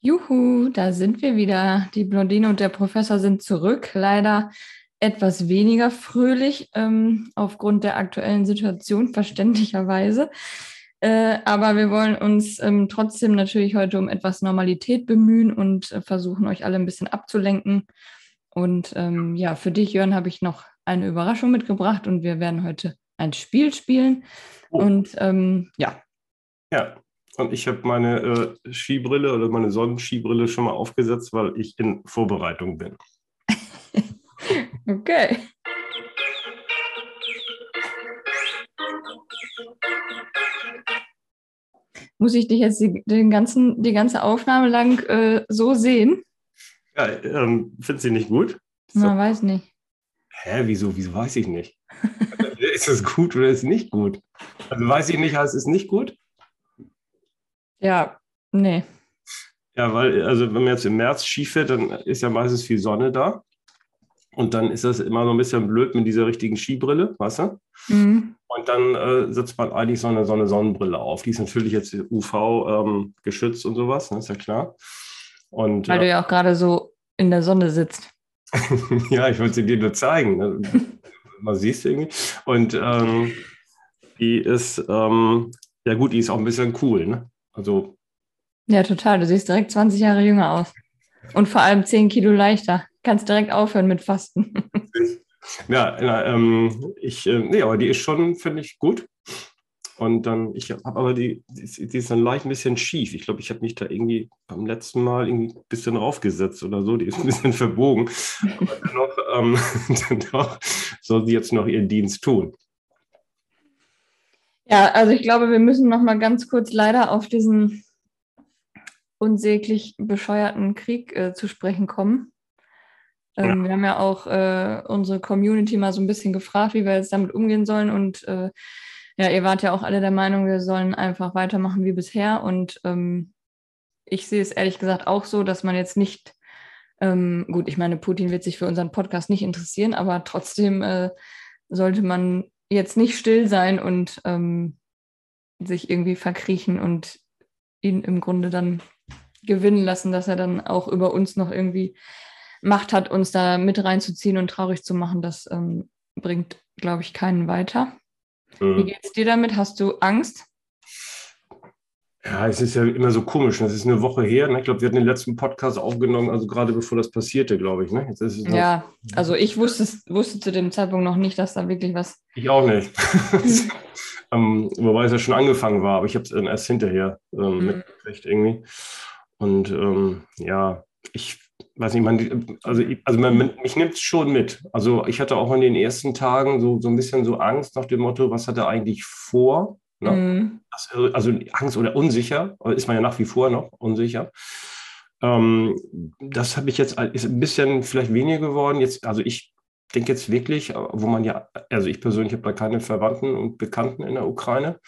Juhu, da sind wir wieder. Die Blondine und der Professor sind zurück. Leider etwas weniger fröhlich ähm, aufgrund der aktuellen Situation, verständlicherweise. Äh, aber wir wollen uns ähm, trotzdem natürlich heute um etwas Normalität bemühen und äh, versuchen, euch alle ein bisschen abzulenken. Und ähm, ja, für dich, Jörn, habe ich noch eine Überraschung mitgebracht und wir werden heute ein Spiel spielen. Oh. Und ähm, ja. Ja, und ich habe meine äh, Skibrille oder meine Sonnenskibrille schon mal aufgesetzt, weil ich in Vorbereitung bin. okay. Muss ich dich jetzt die, den ganzen, die ganze Aufnahme lang äh, so sehen? Ja, ähm, findest du nicht gut? So. Na, weiß nicht. Hä, wieso? Wieso weiß ich nicht? ist es gut oder ist es nicht gut? Also weiß ich nicht, heißt es nicht gut? Ja, nee. Ja, weil, also wenn man jetzt im März Ski fährt, dann ist ja meistens viel Sonne da. Und dann ist das immer so ein bisschen blöd mit dieser richtigen Skibrille, weißt du? Mhm. Und dann äh, setzt man eigentlich so eine, so eine Sonnenbrille auf. Die ist natürlich jetzt UV ähm, geschützt und sowas, ne? ist ja klar. Und, Weil äh, du ja auch gerade so in der Sonne sitzt. ja, ich wollte sie dir nur zeigen. Ne? Man siehst du irgendwie. Und ähm, die ist, ähm, ja gut, die ist auch ein bisschen cool. Ne? Also. Ja, total. Du siehst direkt 20 Jahre jünger aus. Und vor allem 10 Kilo leichter. Kannst direkt aufhören mit Fasten. ja, ähm, ich, äh, nee, aber die ist schon, finde ich, gut. Und dann, ich habe aber die, die, die, ist dann leicht ein bisschen schief. Ich glaube, ich habe mich da irgendwie beim letzten Mal irgendwie ein bisschen raufgesetzt oder so. Die ist ein bisschen verbogen. Aber dennoch, ähm, dennoch soll sie jetzt noch ihren Dienst tun. Ja, also ich glaube, wir müssen noch mal ganz kurz leider auf diesen unsäglich bescheuerten Krieg äh, zu sprechen kommen. Ähm, ja. Wir haben ja auch äh, unsere Community mal so ein bisschen gefragt, wie wir jetzt damit umgehen sollen. Und äh, ja, ihr wart ja auch alle der Meinung, wir sollen einfach weitermachen wie bisher. Und ähm, ich sehe es ehrlich gesagt auch so, dass man jetzt nicht, ähm, gut, ich meine, Putin wird sich für unseren Podcast nicht interessieren, aber trotzdem äh, sollte man jetzt nicht still sein und ähm, sich irgendwie verkriechen und ihn im Grunde dann gewinnen lassen, dass er dann auch über uns noch irgendwie Macht hat, uns da mit reinzuziehen und traurig zu machen. Das ähm, bringt, glaube ich, keinen weiter. Mhm. Wie geht's dir damit? Hast du Angst? Ja, es ist ja immer so komisch. Das ist eine Woche her. Ne? Ich glaube, wir hatten den letzten Podcast aufgenommen, also gerade bevor das passierte, glaube ich. Ne? ja, also ich wusste, wusste zu dem Zeitpunkt noch nicht, dass da wirklich was. Ich auch nicht. ähm, wobei es ja schon angefangen war, aber ich habe es erst hinterher ähm, mhm. mitgekriegt irgendwie. Und ähm, ja, ich weiß nicht, man, also, also man, mich nimmt es schon mit. Also ich hatte auch in den ersten Tagen so, so ein bisschen so Angst nach dem Motto, was hat er eigentlich vor? Ne? Mhm. Also Angst oder unsicher, ist man ja nach wie vor noch unsicher. Ähm, das habe ich jetzt, ist ein bisschen vielleicht weniger geworden. Jetzt, also ich denke jetzt wirklich, wo man ja, also ich persönlich habe da keine Verwandten und Bekannten in der Ukraine,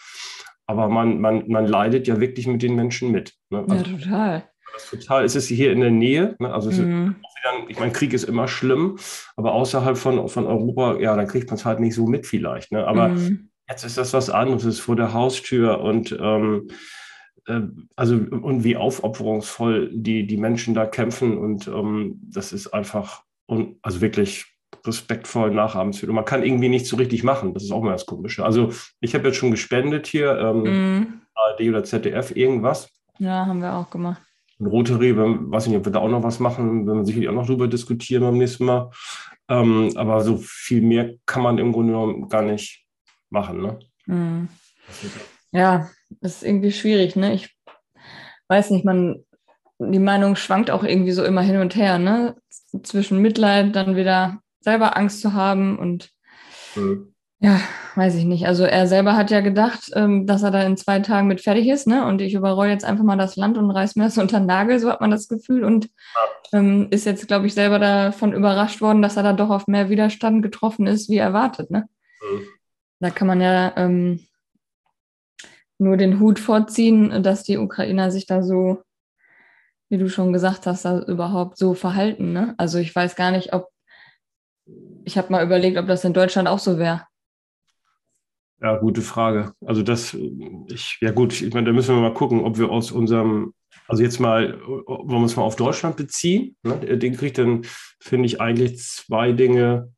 aber man, man, man leidet ja wirklich mit den Menschen mit. Ne? Also, ja, total. Total. Es ist hier in der Nähe. Ne? Also mhm. ist, ich meine, Krieg ist immer schlimm, aber außerhalb von, von Europa, ja, dann kriegt man es halt nicht so mit vielleicht. Ne? Aber mhm. Jetzt ist das was anderes, es ist vor der Haustür und ähm, äh, also und wie aufopferungsvoll die, die Menschen da kämpfen und ähm, das ist einfach un, also wirklich respektvoll nachahmenswert. Und man kann irgendwie nicht so richtig machen. Das ist auch mal das Komische. Also ich habe jetzt schon gespendet hier, ähm, mm. ARD oder ZDF, irgendwas. Ja, haben wir auch gemacht. Und Rotary, weiß nicht, ob wir da auch noch was machen, wenn wir sicherlich auch noch drüber diskutieren beim nächsten Mal. Ähm, aber so viel mehr kann man im Grunde genommen gar nicht machen. Ne? Mhm. Ja, das ist irgendwie schwierig. Ne? Ich weiß nicht, man, die Meinung schwankt auch irgendwie so immer hin und her. Ne? Zwischen Mitleid, dann wieder selber Angst zu haben und mhm. ja, weiß ich nicht. Also er selber hat ja gedacht, ähm, dass er da in zwei Tagen mit fertig ist, ne? Und ich überroll jetzt einfach mal das Land und reiß mir das unter den Nagel, so hat man das Gefühl. Und ähm, ist jetzt, glaube ich, selber davon überrascht worden, dass er da doch auf mehr Widerstand getroffen ist, wie erwartet, ne? Mhm. Da kann man ja ähm, nur den Hut vorziehen, dass die Ukrainer sich da so, wie du schon gesagt hast, da überhaupt so verhalten. Ne? Also ich weiß gar nicht, ob, ich habe mal überlegt, ob das in Deutschland auch so wäre. Ja, gute Frage. Also das, ich, ja gut, ich meine, da müssen wir mal gucken, ob wir aus unserem, also jetzt mal, wollen wir uns mal auf Deutschland beziehen. Ne? Den kriegt dann, finde ich, eigentlich zwei Dinge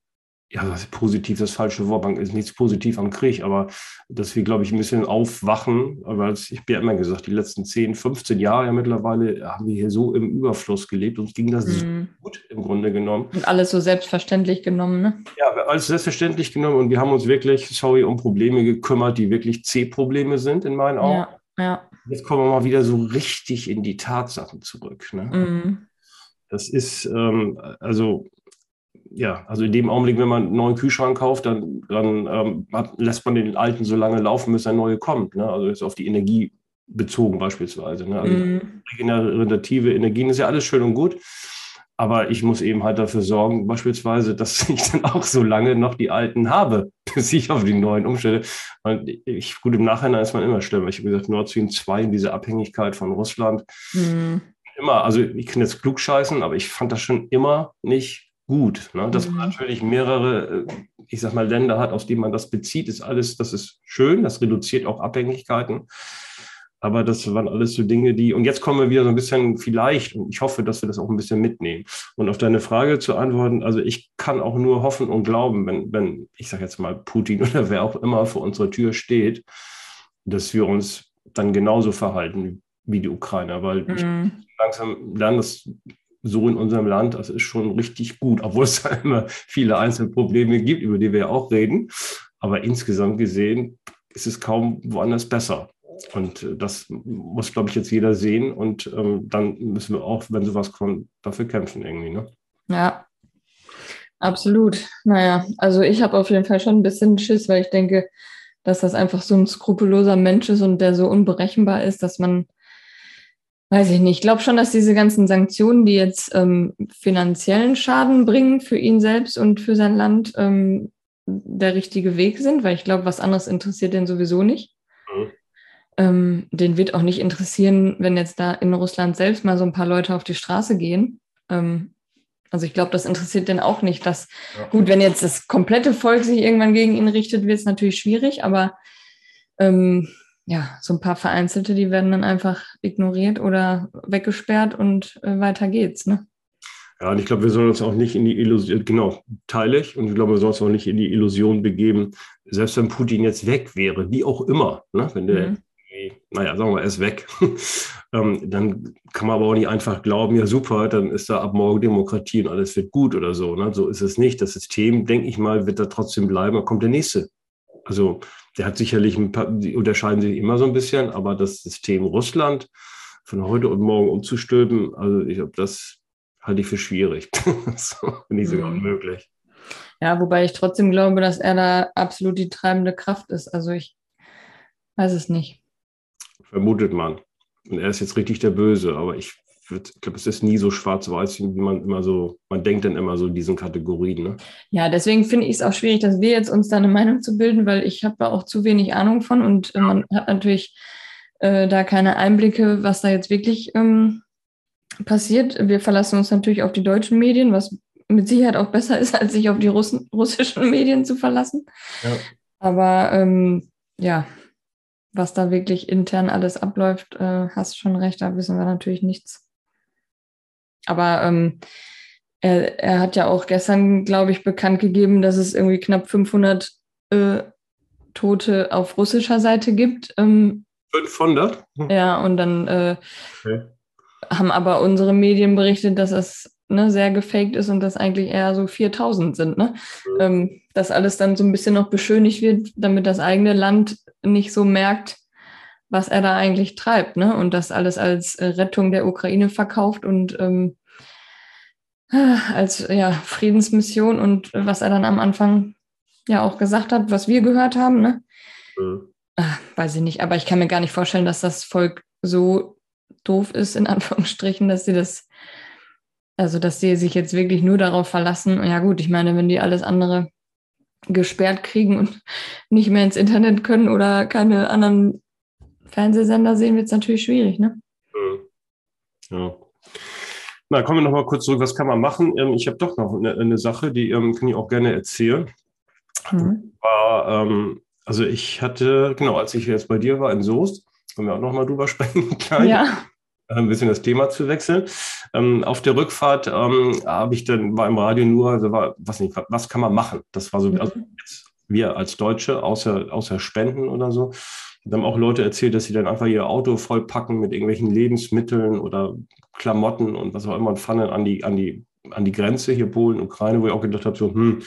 ja, das ist positiv, das falsche Wort, man ist nichts positiv am Krieg, aber dass wir, glaube ich, ein bisschen aufwachen, weil ich habe ja immer gesagt, die letzten 10, 15 Jahre ja mittlerweile haben wir hier so im Überfluss gelebt, uns ging das mhm. so gut im Grunde genommen. Und alles so selbstverständlich genommen, ne? Ja, alles selbstverständlich genommen und wir haben uns wirklich, sorry, um Probleme gekümmert, die wirklich C-Probleme sind in meinen Augen. Ja, ja. Jetzt kommen wir mal wieder so richtig in die Tatsachen zurück. Ne? Mhm. Das ist, ähm, also ja, also in dem Augenblick, wenn man einen neuen Kühlschrank kauft, dann, dann ähm, hat, lässt man den alten so lange laufen, bis ein neuer kommt. Ne? Also jetzt auf die Energie bezogen beispielsweise. Ne? Also mm. regenerative Energien ist ja alles schön und gut. Aber ich muss eben halt dafür sorgen, beispielsweise, dass ich dann auch so lange noch die alten habe, bis ich auf die neuen umstelle. Und ich, gut, im Nachhinein ist man immer schlimmer. Ich habe gesagt, Nord Stream 2, diese Abhängigkeit von Russland. Mm. Immer, also ich kann jetzt klug scheißen, aber ich fand das schon immer nicht gut. Ne? Dass man mhm. natürlich mehrere, äh, ich sag mal, Länder hat, aus denen man das bezieht, ist alles, das ist schön, das reduziert auch Abhängigkeiten. Aber das waren alles so Dinge, die, und jetzt kommen wir wieder so ein bisschen vielleicht, und ich hoffe, dass wir das auch ein bisschen mitnehmen. Und auf deine Frage zu antworten, also ich kann auch nur hoffen und glauben, wenn, wenn ich sage jetzt mal Putin oder wer auch immer vor unserer Tür steht, dass wir uns dann genauso verhalten wie die Ukrainer, weil mhm. ich langsam lernen das so in unserem Land, das ist schon richtig gut, obwohl es da immer viele Einzelprobleme gibt, über die wir ja auch reden. Aber insgesamt gesehen ist es kaum woanders besser. Und äh, das muss, glaube ich, jetzt jeder sehen. Und ähm, dann müssen wir auch, wenn sowas kommt, dafür kämpfen irgendwie. Ne? Ja, absolut. Naja, also ich habe auf jeden Fall schon ein bisschen Schiss, weil ich denke, dass das einfach so ein skrupelloser Mensch ist und der so unberechenbar ist, dass man Weiß ich nicht. Ich glaube schon, dass diese ganzen Sanktionen, die jetzt ähm, finanziellen Schaden bringen für ihn selbst und für sein Land, ähm, der richtige Weg sind, weil ich glaube, was anderes interessiert den sowieso nicht. Mhm. Ähm, den wird auch nicht interessieren, wenn jetzt da in Russland selbst mal so ein paar Leute auf die Straße gehen. Ähm, also ich glaube, das interessiert den auch nicht. Dass, ja. Gut, wenn jetzt das komplette Volk sich irgendwann gegen ihn richtet, wird es natürlich schwierig, aber ähm, ja, so ein paar Vereinzelte, die werden dann einfach ignoriert oder weggesperrt und äh, weiter geht's, ne? Ja, und ich glaube, wir sollen uns auch nicht in die Illusion, genau, teile ich, und ich glaube, wir sollen uns auch nicht in die Illusion begeben, selbst wenn Putin jetzt weg wäre, wie auch immer, ne? wenn der, mhm. naja, sagen wir mal, er ist weg, ähm, dann kann man aber auch nicht einfach glauben, ja super, dann ist da ab morgen Demokratie und alles wird gut oder so. Ne? So ist es nicht. Das System, denke ich mal, wird da trotzdem bleiben, dann kommt der nächste. Also der hat sicherlich ein paar, die unterscheiden sich immer so ein bisschen, aber das System Russland von heute und morgen umzustülpen, also ich glaube, das halte ich für schwierig. so, nicht sogar mhm. unmöglich. Ja, wobei ich trotzdem glaube, dass er da absolut die treibende Kraft ist. Also ich weiß es nicht. Vermutet man. Und er ist jetzt richtig der Böse, aber ich ich glaube, es ist nie so schwarz-weiß, wie man immer so, man denkt dann immer so in diesen Kategorien. Ne? Ja, deswegen finde ich es auch schwierig, dass wir jetzt uns da eine Meinung zu bilden, weil ich habe da auch zu wenig Ahnung von und äh, man hat natürlich äh, da keine Einblicke, was da jetzt wirklich ähm, passiert. Wir verlassen uns natürlich auf die deutschen Medien, was mit Sicherheit auch besser ist, als sich auf die Russen, russischen Medien zu verlassen. Ja. Aber ähm, ja, was da wirklich intern alles abläuft, äh, hast schon recht, da wissen wir natürlich nichts. Aber ähm, er, er hat ja auch gestern, glaube ich, bekannt gegeben, dass es irgendwie knapp 500 äh, Tote auf russischer Seite gibt. Ähm, 500? Hm. Ja, und dann äh, okay. haben aber unsere Medien berichtet, dass es ne, sehr gefaked ist und dass eigentlich eher so 4000 sind. Ne? Mhm. Ähm, dass alles dann so ein bisschen noch beschönigt wird, damit das eigene Land nicht so merkt, was er da eigentlich treibt, ne? Und das alles als äh, Rettung der Ukraine verkauft und ähm, als ja, Friedensmission und was er dann am Anfang ja auch gesagt hat, was wir gehört haben, ne? Mhm. Ach, weiß ich nicht, aber ich kann mir gar nicht vorstellen, dass das Volk so doof ist, in Anführungsstrichen, dass sie das, also dass sie sich jetzt wirklich nur darauf verlassen. Ja gut, ich meine, wenn die alles andere gesperrt kriegen und nicht mehr ins Internet können oder keine anderen Fernsehsender sehen, wird es natürlich schwierig, ne? Hm. Ja. Na, kommen wir noch mal kurz zurück. Was kann man machen? Ähm, ich habe doch noch eine, eine, Sache, die ähm, kann ich auch gerne erzählen. Mhm. War, ähm, also ich hatte, genau, als ich jetzt bei dir war in Soest, können wir auch nochmal drüber sprechen, gleich. Ja. Äh, ein bisschen das Thema zu wechseln. Ähm, auf der Rückfahrt ähm, habe ich dann, war im Radio nur, also war, was nicht, was kann man machen? Das war so, also mhm. jetzt, wir als Deutsche, außer, außer Spenden oder so, da haben auch Leute erzählt, dass sie dann einfach ihr Auto vollpacken mit irgendwelchen Lebensmitteln oder Klamotten und was auch immer und fahren dann an die, an die, an die Grenze hier Polen, Ukraine, wo ich auch gedacht habe, so, hm,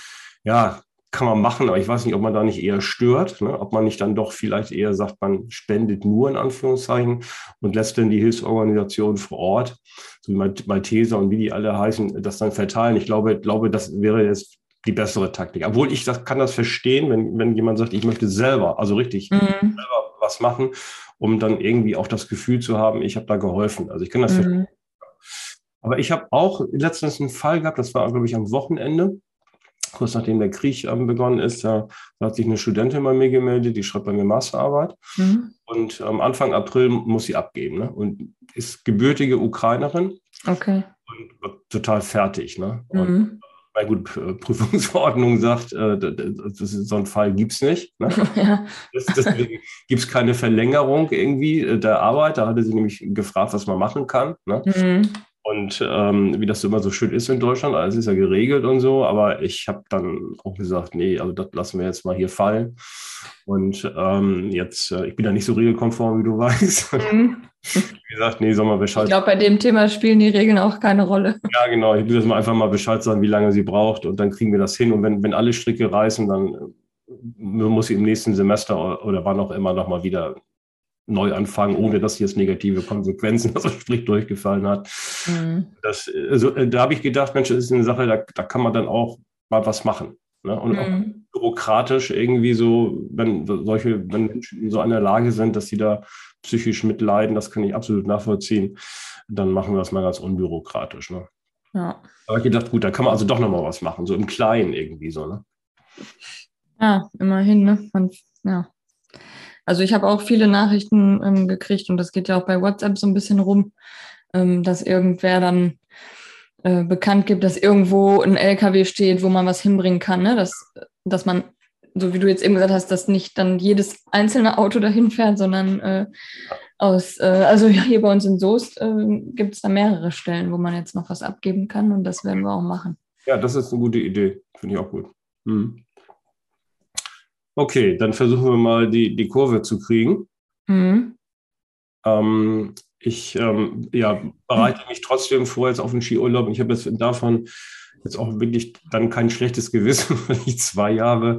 ja, kann man machen, aber ich weiß nicht, ob man da nicht eher stört, ne? ob man nicht dann doch vielleicht eher sagt, man spendet nur in Anführungszeichen und lässt dann die Hilfsorganisationen vor Ort, so wie Malteser und wie die alle heißen, das dann verteilen. Ich glaube, glaube, das wäre jetzt die bessere Taktik. Obwohl ich das, kann das verstehen, wenn, wenn jemand sagt, ich möchte selber, also richtig, mhm. selber was machen, um dann irgendwie auch das Gefühl zu haben, ich habe da geholfen. Also ich kann das mhm. verstehen. Aber ich habe auch letztens einen Fall gehabt, das war, glaube ich, am Wochenende kurz nachdem der Krieg ähm, begonnen ist, da, da, hat sich eine Studentin bei mir gemeldet, die schreibt bei mir Masterarbeit. Mhm. Und ähm, Anfang April muss sie abgeben. Ne? Und ist gebürtige Ukrainerin. Okay. Und wird total fertig. Ne? Mhm. Na gut, Prüfungsverordnung sagt, äh, das ist, so einen Fall gibt es nicht. Ne? Ja. Deswegen gibt es keine Verlängerung irgendwie äh, der Arbeit. Da hatte sie nämlich gefragt, was man machen kann. Ne? Mhm. Und ähm, wie das immer so schön ist in Deutschland, alles ist ja geregelt und so, aber ich habe dann auch gesagt, nee, also das lassen wir jetzt mal hier fallen. Und ähm, jetzt, äh, ich bin da nicht so regelkonform, wie du weißt. Mhm. Wie gesagt, nee, soll mal Bescheid. Ich glaube, bei dem Thema spielen die Regeln auch keine Rolle. Ja, genau. Ich will das mal einfach mal Bescheid sagen, wie lange sie braucht und dann kriegen wir das hin. Und wenn, wenn alle Stricke reißen, dann äh, muss sie im nächsten Semester oder wann auch immer nochmal wieder neu anfangen, ohne dass jetzt negative Konsequenzen, also sprich durchgefallen hat. Mhm. Das, also, äh, da habe ich gedacht, Mensch, das ist eine Sache, da, da kann man dann auch mal was machen. Ne? Und mhm. Bürokratisch irgendwie so, wenn solche, wenn Menschen so in der Lage sind, dass sie da psychisch mitleiden, das kann ich absolut nachvollziehen, dann machen wir das mal ganz unbürokratisch. Ne? Ja. Aber ich gedacht, gut, da kann man also doch nochmal was machen, so im Kleinen irgendwie so, ne? Ja, immerhin, ne? Man, ja. Also ich habe auch viele Nachrichten ähm, gekriegt und das geht ja auch bei WhatsApp so ein bisschen rum, ähm, dass irgendwer dann äh, bekannt gibt, dass irgendwo ein LKW steht, wo man was hinbringen kann, ne? dass, dass man, so wie du jetzt eben gesagt hast, dass nicht dann jedes einzelne Auto dahin fährt, sondern äh, aus, äh, also ja, hier bei uns in Soest äh, gibt es da mehrere Stellen, wo man jetzt noch was abgeben kann und das werden wir auch machen. Ja, das ist eine gute Idee, finde ich auch gut. Hm. Okay, dann versuchen wir mal die, die Kurve zu kriegen. Mhm. Ähm, ich ähm, ja, bereite mich trotzdem vor jetzt auf den Skiurlaub. Ich habe jetzt davon jetzt auch wirklich dann kein schlechtes Gewissen, weil ich zwei Jahre,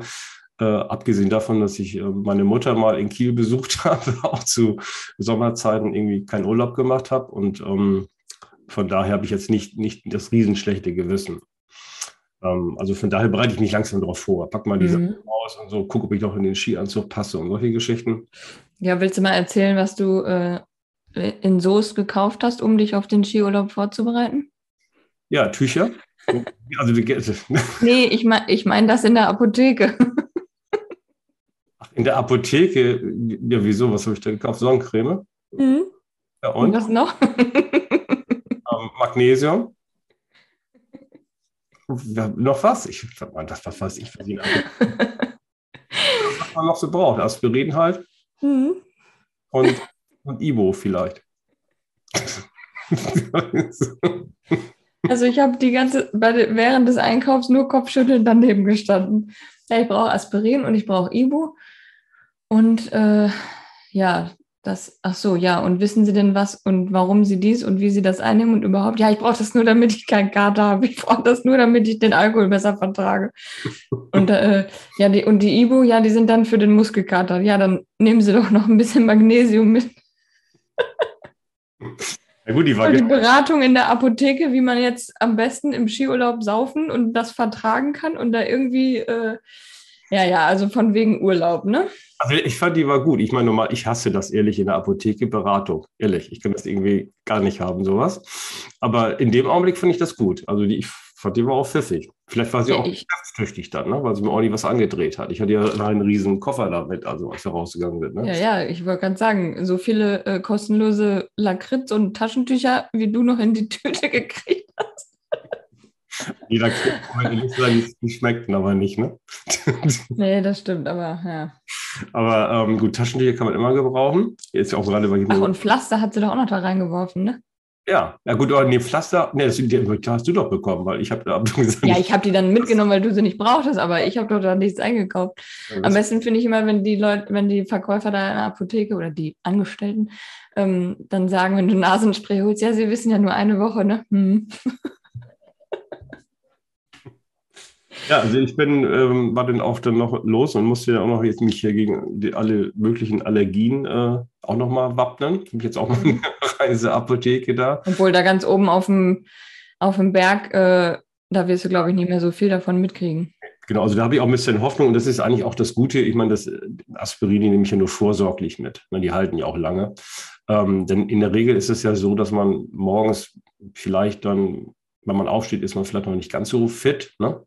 äh, abgesehen davon, dass ich äh, meine Mutter mal in Kiel besucht habe, auch zu Sommerzeiten irgendwie keinen Urlaub gemacht habe. Und ähm, von daher habe ich jetzt nicht, nicht das riesenschlechte Gewissen. Ähm, also von daher bereite ich mich langsam darauf vor. Pack mal diese mhm. aus und so, gucke, ob ich noch in den Skianzug passe und solche Geschichten. Ja, willst du mal erzählen, was du äh, in Soest gekauft hast, um dich auf den Skiurlaub vorzubereiten? Ja, Tücher. Also die, nee, ich meine ich mein das in der Apotheke. Ach, in der Apotheke? Ja, wieso? Was habe ich da gekauft? Sonnencreme? Mhm. Ja, und? und was noch? ähm, Magnesium. noch was? Ich, das, was weiß ich für sie. was man noch so braucht. Aspirin halt. Mhm. Und, und Ibo vielleicht. Also ich habe die ganze, während des Einkaufs nur Kopfschütteln daneben gestanden. Ja, ich brauche Aspirin und ich brauche Ibo. Und äh, ja, das, ach so, ja, und wissen Sie denn was und warum Sie dies und wie Sie das einnehmen und überhaupt? Ja, ich brauche das nur, damit ich keinen Kater habe. Ich brauche das nur, damit ich den Alkohol besser vertrage. Und äh, ja, die, und die Ibu, ja, die sind dann für den Muskelkater. Ja, dann nehmen Sie doch noch ein bisschen Magnesium mit. Ja gut, die, war die Beratung in der Apotheke, wie man jetzt am besten im Skiurlaub saufen und das vertragen kann und da irgendwie, äh, ja, ja, also von wegen Urlaub, ne? Also ich fand, die war gut. Ich meine, normal, ich hasse das ehrlich in der Apotheke, Beratung. Ehrlich, ich kann das irgendwie gar nicht haben, sowas. Aber in dem Augenblick fand ich das gut. Also die, ich fand, die war auch pfiffig. Vielleicht war sie ja, auch geschäftstüchtig dann, ne? weil sie mir auch nie was angedreht hat. Ich hatte ja einen riesen Koffer damit, also als wir rausgegangen sind. Ne? Ja, ja, ich wollte gerade sagen, so viele äh, kostenlose Lakritz und Taschentücher, wie du noch in die Tüte gekriegt hast. Jeder kriegt die schmecken aber nicht, ne? nee, das stimmt, aber ja. Aber ähm, gut, Taschentücher kann man immer gebrauchen. Jetzt auch gerade bei Ach, und Pflaster hat sie doch auch noch da reingeworfen, ne? Ja, ja gut, aber nee, Pflaster, nee, das, die hast du doch bekommen, weil ich habe da gesagt. Ja, ich habe die dann mitgenommen, weil du sie nicht brauchtest, aber ich habe doch da nichts eingekauft. Ja, Am besten finde ich immer, wenn die Leute, wenn die Verkäufer da in der Apotheke oder die Angestellten ähm, dann sagen, wenn du Nasenspray holst, ja, sie wissen ja nur eine Woche, ne? Hm. Ja, also ich bin, ähm, war dann auch dann noch los und musste ja auch noch jetzt mich hier gegen die, alle möglichen Allergien äh, auch noch mal wappnen. Ich habe jetzt auch mal eine Reiseapotheke da. Obwohl da ganz oben auf dem, auf dem Berg, äh, da wirst du, glaube ich, nicht mehr so viel davon mitkriegen. Genau, also da habe ich auch ein bisschen Hoffnung und das ist eigentlich auch das Gute. Ich meine, das Aspirin nehme ich ja nur vorsorglich mit. Ne, die halten ja auch lange. Ähm, denn in der Regel ist es ja so, dass man morgens vielleicht dann, wenn man aufsteht, ist man vielleicht noch nicht ganz so fit. Ne?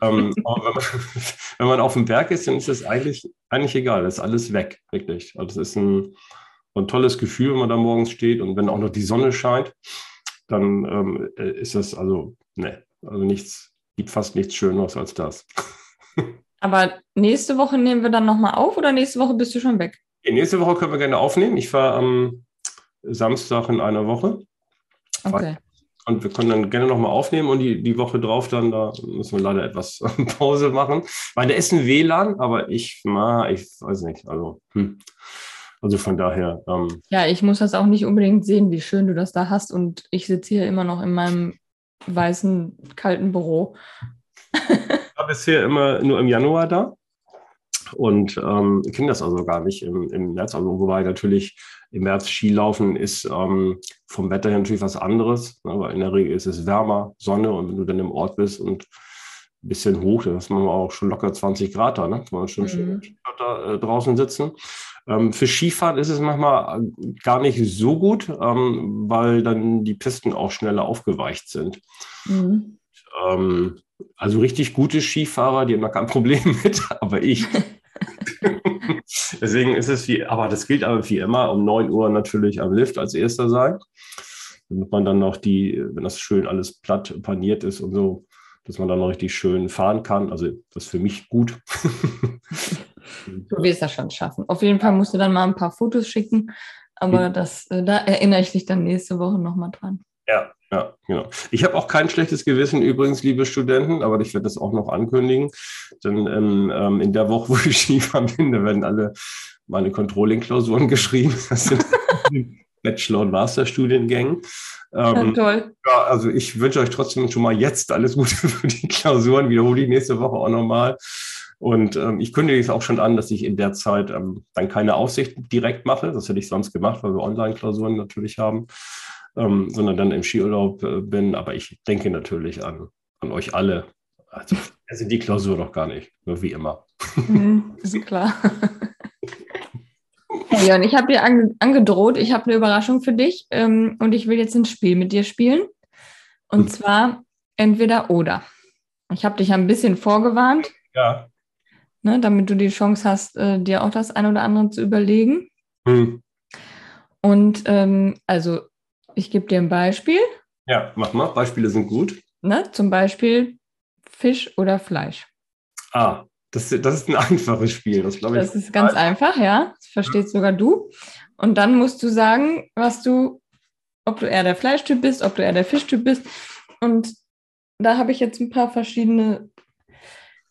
Ähm, wenn man, wenn man, auf dem Berg ist, dann ist das eigentlich, eigentlich egal. Das ist alles weg, wirklich. Also es ist ein, ein tolles Gefühl, wenn man da morgens steht und wenn auch noch die Sonne scheint, dann ähm, äh, ist das also, ne, also nichts, gibt fast nichts Schöneres als das. Aber nächste Woche nehmen wir dann nochmal auf oder nächste Woche bist du schon weg? nächste Woche können wir gerne aufnehmen. Ich fahre am Samstag in einer Woche. Okay. Und wir können dann gerne nochmal aufnehmen und die, die Woche drauf dann, da müssen wir leider etwas Pause machen. Weil da ist ein WLAN, aber ich, na, ich weiß nicht. Also, hm. also von daher. Ähm, ja, ich muss das auch nicht unbedingt sehen, wie schön du das da hast. Und ich sitze hier immer noch in meinem weißen, kalten Büro. ich war bisher immer nur im Januar da und ähm, kenne das also gar nicht im, im März. Also wobei natürlich im März Skilaufen ist ähm, vom Wetter her natürlich was anderes, ne, weil in der Regel ist es wärmer, Sonne und wenn du dann im Ort bist und ein bisschen hoch, dann ist man auch schon locker 20 Grad da, ne? kann man schon, mhm. schon da, äh, draußen sitzen. Ähm, für Skifahren ist es manchmal äh, gar nicht so gut, ähm, weil dann die Pisten auch schneller aufgeweicht sind. Mhm. Ähm, also richtig gute Skifahrer, die haben da kein Problem mit, aber ich. Deswegen ist es wie, aber das gilt aber wie immer, um 9 Uhr natürlich am Lift als erster sein. Damit man dann noch die, wenn das schön alles platt paniert ist und so, dass man dann noch richtig schön fahren kann. Also das ist für mich gut. du wirst das schon schaffen. Auf jeden Fall musst du dann mal ein paar Fotos schicken, aber hm. das, äh, da erinnere ich dich dann nächste Woche nochmal dran. Ja, ja, genau. Ich habe auch kein schlechtes Gewissen übrigens, liebe Studenten, aber ich werde das auch noch ankündigen. Denn ähm, ähm in der Woche, wo ich Skifahren bin, da werden alle meine Controlling-Klausuren geschrieben. Das sind Bachelor- und Masterstudiengängen. Ähm, toll. Ja, also ich wünsche euch trotzdem schon mal jetzt alles Gute für die Klausuren. Wiederhole ich nächste Woche auch nochmal. Und ähm, ich kündige es auch schon an, dass ich in der Zeit ähm, dann keine Aussicht direkt mache. Das hätte ich sonst gemacht, weil wir Online-Klausuren natürlich haben ähm, sondern dann im Skiurlaub äh, bin. Aber ich denke natürlich an, an euch alle. Also, also die Klausur doch gar nicht, nur wie immer. Mhm, ist klar. Hey Jörn, ich habe dir ange angedroht, ich habe eine Überraschung für dich ähm, und ich will jetzt ein Spiel mit dir spielen. Und hm. zwar entweder oder. Ich habe dich ein bisschen vorgewarnt. Ja. Ne, damit du die Chance hast, äh, dir auch das ein oder andere zu überlegen. Hm. Und ähm, also ich gebe dir ein Beispiel. Ja, mach mal. Beispiele sind gut. Ne? Zum Beispiel Fisch oder Fleisch. Ah, das, das ist ein einfaches Spiel. Das, ich, das ist ganz einfach, ja. Das verstehst sogar du. Und dann musst du sagen, was du, ob du eher der Fleischtyp bist, ob du eher der Fischtyp bist. Und da habe ich jetzt ein paar verschiedene.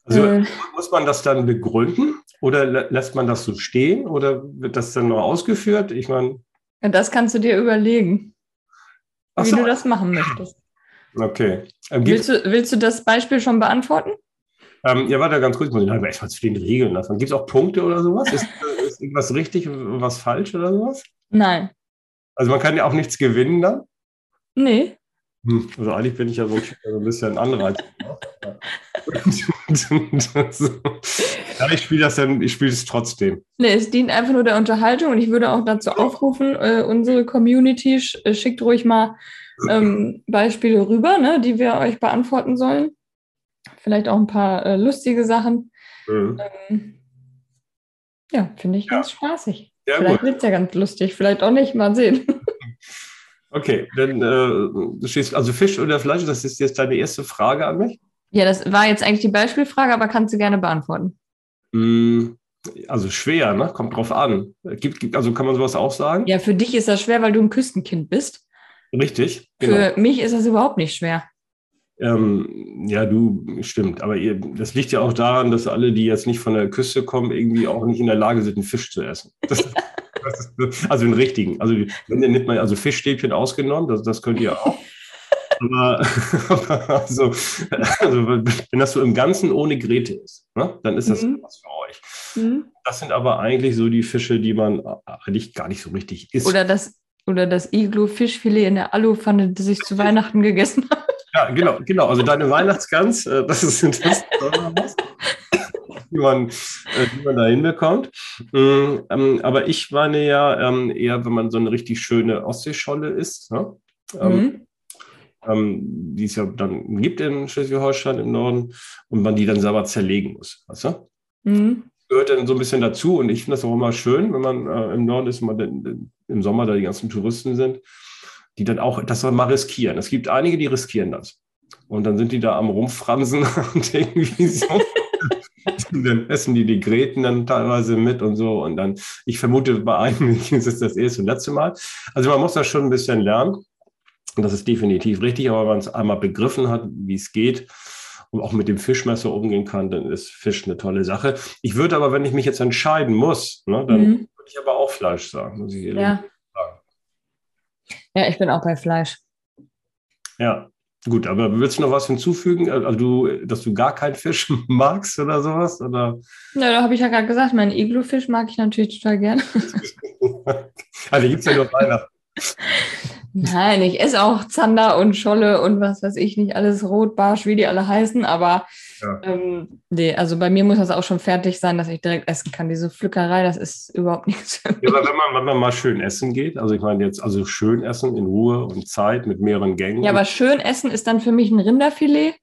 Also äh, muss man das dann begründen oder lässt man das so stehen oder wird das dann noch ausgeführt? Ich meine. Das kannst du dir überlegen wie so. du das machen möchtest. Okay. Ähm, willst, du, willst du das Beispiel schon beantworten? Ähm, ja, warte ganz kurz, muss ich erstmal zu den Regeln lassen. Gibt es auch Punkte oder sowas? Ist, ist irgendwas richtig und was falsch oder sowas? Nein. Also man kann ja auch nichts gewinnen dann? Nee. Hm, also eigentlich bin ich ja so ein bisschen Anreiz. ja, ich spiele das dann, ich spiele es trotzdem. Nee, es dient einfach nur der Unterhaltung und ich würde auch dazu aufrufen, äh, unsere Community sch äh, schickt ruhig mal ähm, Beispiele rüber, ne, die wir euch beantworten sollen. Vielleicht auch ein paar äh, lustige Sachen. Mhm. Ähm, ja, finde ich ja. ganz spaßig. Ja, vielleicht wird es ja ganz lustig, vielleicht auch nicht, mal sehen. Okay, dann äh, du stehst also Fisch oder Fleisch, das ist jetzt deine erste Frage an mich? Ja, das war jetzt eigentlich die Beispielfrage, aber kannst du gerne beantworten. Mm, also schwer, ne? Kommt drauf an. Gibt, gibt, also kann man sowas auch sagen? Ja, für dich ist das schwer, weil du ein Küstenkind bist. Richtig. Genau. Für mich ist das überhaupt nicht schwer. Ähm, ja, du, stimmt. Aber ihr, das liegt ja auch daran, dass alle, die jetzt nicht von der Küste kommen, irgendwie auch nicht in der Lage sind, einen Fisch zu essen. Das, also einen richtigen. Also, wenn ihr nicht mal, also Fischstäbchen ausgenommen, das, das könnt ihr auch. Aber, also, also, wenn das so im Ganzen ohne Grete ist, ne, dann ist das mhm. was für euch. Mhm. Das sind aber eigentlich so die Fische, die man eigentlich gar nicht so richtig isst. Oder das, oder das Iglo-Fischfilet in der Alupfanne, das ich zu Weihnachten gegessen habe. Ja, genau, genau. Also deine Weihnachtsgans, äh, das ist das, wie man, äh, wie man da hinbekommt. Mm, ähm, aber ich meine ja ähm, eher, wenn man so eine richtig schöne Ostseescholle isst, ne? Ähm, mhm. Ähm, die es ja dann gibt in Schleswig-Holstein im Norden und man die dann selber zerlegen muss. Weißt du? Mhm. Gehört dann so ein bisschen dazu und ich finde das auch immer schön, wenn man äh, im Norden ist, man im Sommer da die ganzen Touristen sind, die dann auch das mal riskieren. Es gibt einige, die riskieren das. Und dann sind die da am Rumfransen und irgendwie so. Dann essen die die Gräten dann teilweise mit und so. Und dann, ich vermute, bei einigen ist es das erste und letzte Mal. Also man muss das schon ein bisschen lernen. Und das ist definitiv richtig, aber wenn man es einmal begriffen hat, wie es geht und auch mit dem Fischmesser umgehen kann, dann ist Fisch eine tolle Sache. Ich würde aber, wenn ich mich jetzt entscheiden muss, ne, dann mhm. würde ich aber auch Fleisch sagen, muss ich ja. sagen. Ja, ich bin auch bei Fleisch. Ja, gut, aber willst du noch was hinzufügen? Also du, dass du gar keinen Fisch magst oder sowas? Oder? Ja, da habe ich ja gerade gesagt, meinen Iglo-Fisch mag ich natürlich total gern. also gibt es ja nur Weihnachten. Nein, ich esse auch Zander und Scholle und was weiß ich nicht, alles Rotbarsch, wie die alle heißen, aber ja. ähm, nee, also bei mir muss das auch schon fertig sein, dass ich direkt essen kann. Diese Pflückerei, das ist überhaupt nichts. Ja, aber wenn man, wenn man mal schön essen geht, also ich meine jetzt, also schön essen in Ruhe und Zeit mit mehreren Gängen. Ja, aber schön essen ist dann für mich ein Rinderfilet.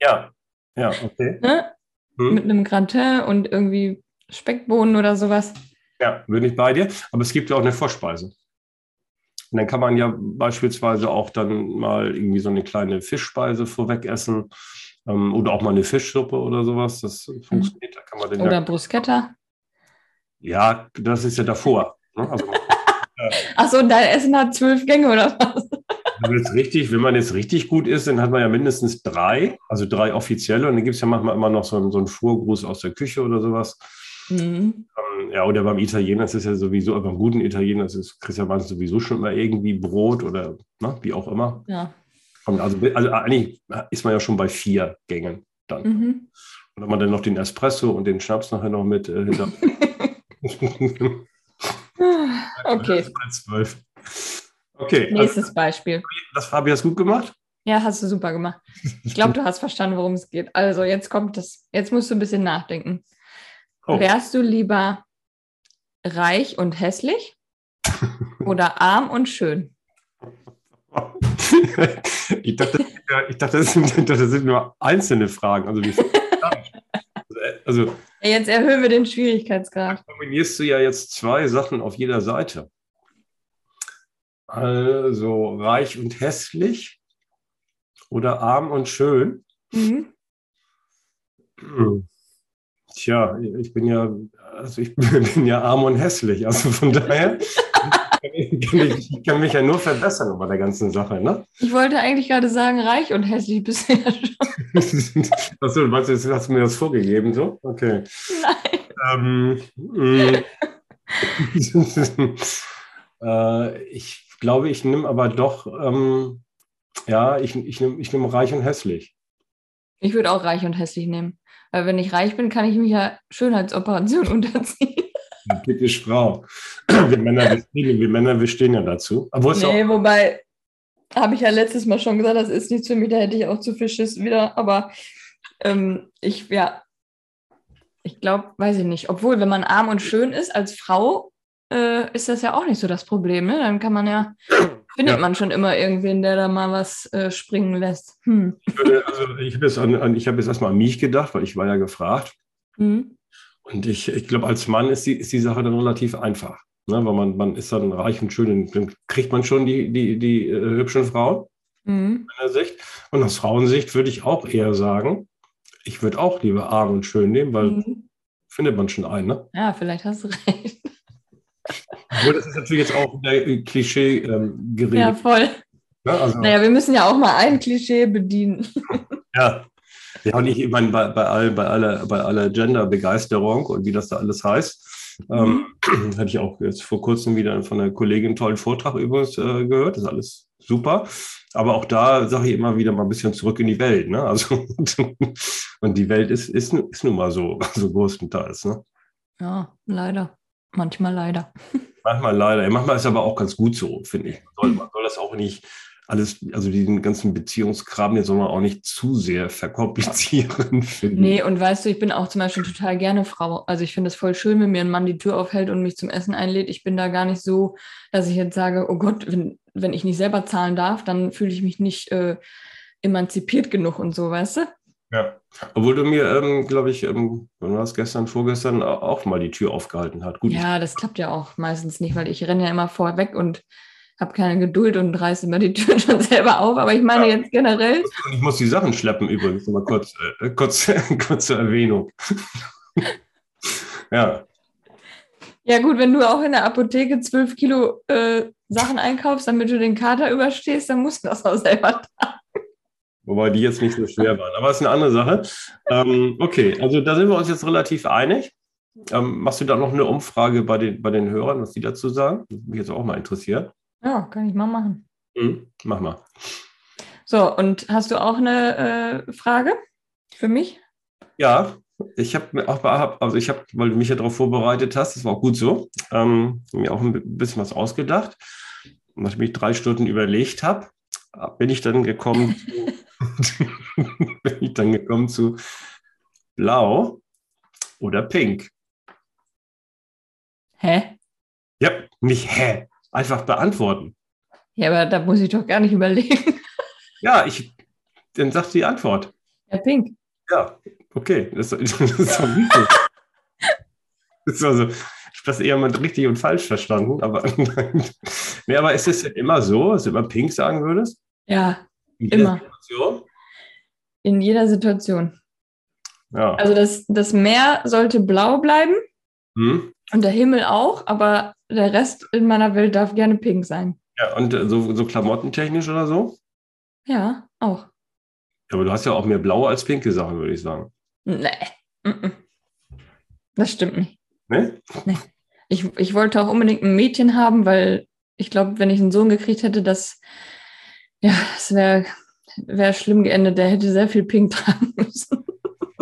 Ja, ja, okay. Ne? Hm. Mit einem Gratin und irgendwie Speckbohnen oder sowas. Ja, bin ich bei dir. Aber es gibt ja auch eine Vorspeise. Und dann kann man ja beispielsweise auch dann mal irgendwie so eine kleine Fischspeise vorweg essen ähm, oder auch mal eine Fischsuppe oder sowas. Das mhm. funktioniert. Da kann man oder ja, Bruschetta. Ja, das ist ja davor. Ne? Also, Achso, dein Essen hat zwölf Gänge oder was? Jetzt richtig, wenn man jetzt richtig gut ist, dann hat man ja mindestens drei, also drei offizielle. Und dann gibt es ja manchmal immer noch so einen, so einen Vorgruß aus der Küche oder sowas. Mhm. Ähm, ja, oder beim Italiener ist es ja sowieso, beim guten Italiener ist es, kriegst ja meistens sowieso schon mal irgendwie Brot oder ne, wie auch immer. Ja. Also, also eigentlich ist man ja schon bei vier Gängen dann. Mhm. Und wenn man dann noch den Espresso und den Schnaps nachher noch mit äh, hinter. okay. Okay. Nächstes also, Beispiel. Das habe ich das gut gemacht? Ja, hast du super gemacht. Ich glaube, du hast verstanden, worum es geht. Also jetzt kommt das. Jetzt musst du ein bisschen nachdenken. Oh. Wärst du lieber reich und hässlich oder arm und schön? Ich, dachte, ich, dachte, das sind, das sind nur einzelne Fragen. Also, also jetzt erhöhen wir den Schwierigkeitsgrad. Kombinierst du ja jetzt zwei Sachen auf jeder Seite. Also reich und hässlich oder arm und schön. Mhm. Hm. Tja, ich bin ja, also ich bin ja arm und hässlich. Also von daher ich, kann mich ja nur verbessern bei der ganzen Sache. Ne? Ich wollte eigentlich gerade sagen, reich und hässlich ja schon. Achso, du, hast du mir das vorgegeben so? Okay. Nein. Ähm, äh, ich glaube, ich nehme aber doch, ähm, ja, ich, ich nehme ich nehm reich und hässlich. Ich würde auch reich und hässlich nehmen. Weil wenn ich reich bin, kann ich mich ja Schönheitsoperationen unterziehen. Typisch Frau. Wir Männer, wir stehen, wir Männer, wir stehen ja dazu. Aber nee, auch, wobei, habe ich ja letztes Mal schon gesagt, das ist nichts für mich, da hätte ich auch zu viel Schiss wieder. Aber ähm, ich, ja, ich glaube, weiß ich nicht. Obwohl, wenn man arm und schön ist als Frau, äh, ist das ja auch nicht so das Problem. Ne? Dann kann man ja findet ja. man schon immer irgendwen, der da mal was äh, springen lässt. Hm. Also ich habe jetzt, an, an, hab jetzt erstmal an mich gedacht, weil ich war ja gefragt. Mhm. Und ich, ich glaube, als Mann ist die, ist die Sache dann relativ einfach. ne? weil man, man ist dann reich und schön, dann kriegt man schon die, die, die äh, hübschen Frauen. Mhm. Sicht. Und aus Frauensicht würde ich auch eher sagen, ich würde auch lieber arm und schön nehmen, weil mhm. findet man schon einen. Ne? Ja, vielleicht hast du recht. Obwohl, das ist natürlich jetzt auch wieder Klischee ähm, geredet. Ja, voll. Ja, also, naja, wir müssen ja auch mal ein Klischee bedienen. Ja. Ja, und ich, ich meine, bei, bei, all, bei aller, bei aller Gender-Begeisterung und wie das da alles heißt, ähm, mhm. hatte ich auch jetzt vor kurzem wieder von einer Kollegin einen tollen Vortrag übrigens äh, gehört. Das ist alles super. Aber auch da sage ich immer wieder mal ein bisschen zurück in die Welt. Ne? Also, und die Welt ist, ist, ist nun mal so, so größtenteils. Ne? Ja, leider. Manchmal leider. Manchmal leider. Manchmal ist aber auch ganz gut so, finde ich. Man soll, man soll das auch nicht alles, also diesen ganzen Beziehungskram, den soll man auch nicht zu sehr verkomplizieren. Finden. Nee, und weißt du, ich bin auch zum Beispiel total gerne Frau. Also ich finde es voll schön, wenn mir ein Mann die Tür aufhält und mich zum Essen einlädt. Ich bin da gar nicht so, dass ich jetzt sage, oh Gott, wenn, wenn ich nicht selber zahlen darf, dann fühle ich mich nicht äh, emanzipiert genug und so, weißt du? Ja, obwohl du mir, ähm, glaube ich, ähm, wann war es gestern, vorgestern auch mal die Tür aufgehalten hat. Gut, ja, das klappt ja auch meistens nicht, weil ich renne ja immer vorweg und habe keine Geduld und reiße immer die Tür schon selber auf. Aber ich meine ja. jetzt generell. Ich muss die Sachen schleppen übrigens, mal kurz, äh, kurz, kurz zur Erwähnung. ja. Ja, gut, wenn du auch in der Apotheke zwölf Kilo äh, Sachen einkaufst, damit du den Kater überstehst, dann musst du das auch selber tragen. Wobei die jetzt nicht so schwer waren. Aber es ist eine andere Sache. Ähm, okay, also da sind wir uns jetzt relativ einig. Ähm, machst du da noch eine Umfrage bei den, bei den Hörern, was die dazu sagen? Das mich jetzt auch mal interessiert. Ja, kann ich mal machen. Mhm, mach mal. So, und hast du auch eine äh, Frage für mich? Ja, ich habe mir auch, also ich habe, weil du mich ja darauf vorbereitet hast, das war auch gut so, ähm, mir auch ein bisschen was ausgedacht. Und was ich mich drei Stunden überlegt habe, bin ich dann gekommen bin ich dann gekommen zu Blau oder Pink. Hä? Ja, nicht hä, einfach beantworten. Ja, aber da muss ich doch gar nicht überlegen. Ja, ich, dann sagt die Antwort. Ja, Pink. Ja, okay, das, das ist doch wichtig. das ist also, ich habe das eher mal richtig und falsch verstanden, aber, nee, aber ist es immer so, dass du immer Pink sagen würdest? Ja, in immer. Situation? In jeder Situation. Ja. Also das, das Meer sollte blau bleiben hm? und der Himmel auch, aber der Rest in meiner Welt darf gerne pink sein. Ja, und äh, so, so klamottentechnisch oder so? Ja, auch. Aber du hast ja auch mehr blaue als pinke Sachen, würde ich sagen. Nee. Das stimmt nicht. Nee? Nee. Ich, ich wollte auch unbedingt ein Mädchen haben, weil ich glaube, wenn ich einen Sohn gekriegt hätte, das ja, es wäre wär schlimm geendet. Der hätte sehr viel Pink tragen müssen.